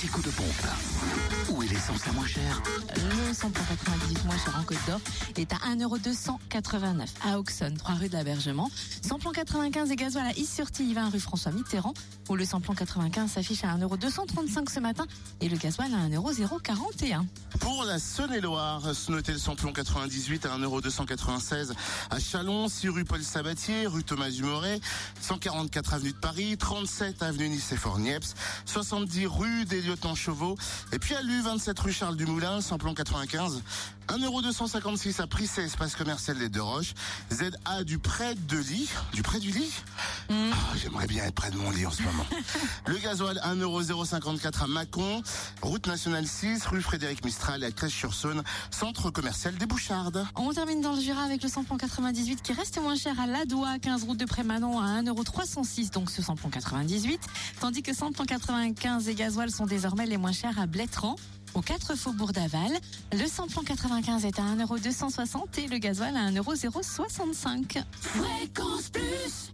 petit coup de pompe. Où est l'essence la moins chère Le samplon 98 moins cher en Côte d'Or est à 1,289€ à Auxonne, 3 rue de l'Abergement. Samplon 95 et gasoil à Is-sur-Tille, 20 rue François Mitterrand, où le samplon 95 s'affiche à 1,235€ ce matin et le gasoil à 1,041€. Pour la Saône-et-Loire, notez le samplon 98 à 1,296€ à Chalon, 6 rue Paul Sabatier, rue Thomas Dumoret, 144 avenue de Paris, 37 avenue Nice et Fornieps, 70 rue des Lieutenants Chauveau, et puis à Lu, 27 rue Charles Dumoulin, samplon 95, 1,256€ à Prissé, espace commercial des Deux Roches, ZA du près de lit, du près du lit Ah, J'aimerais bien être près de mon lit en ce moment. le gasoil 1,054€ à Mâcon, route nationale 6, rue Frédéric Mistral à Crèche-sur-Saône, centre commercial des Bouchardes. On termine dans le Jura avec le samplon 98 qui reste moins cher à Ladois, 15 route de Prémanon à 1,306€, donc ce samplon 98. Tandis que samplon 95 et gasoil sont désormais les moins chers à Blétran. Aux 4 faubourgs d'Aval, le samplon 95 est à 1,260€ et le gasoil à 1,065€. Fréquence Plus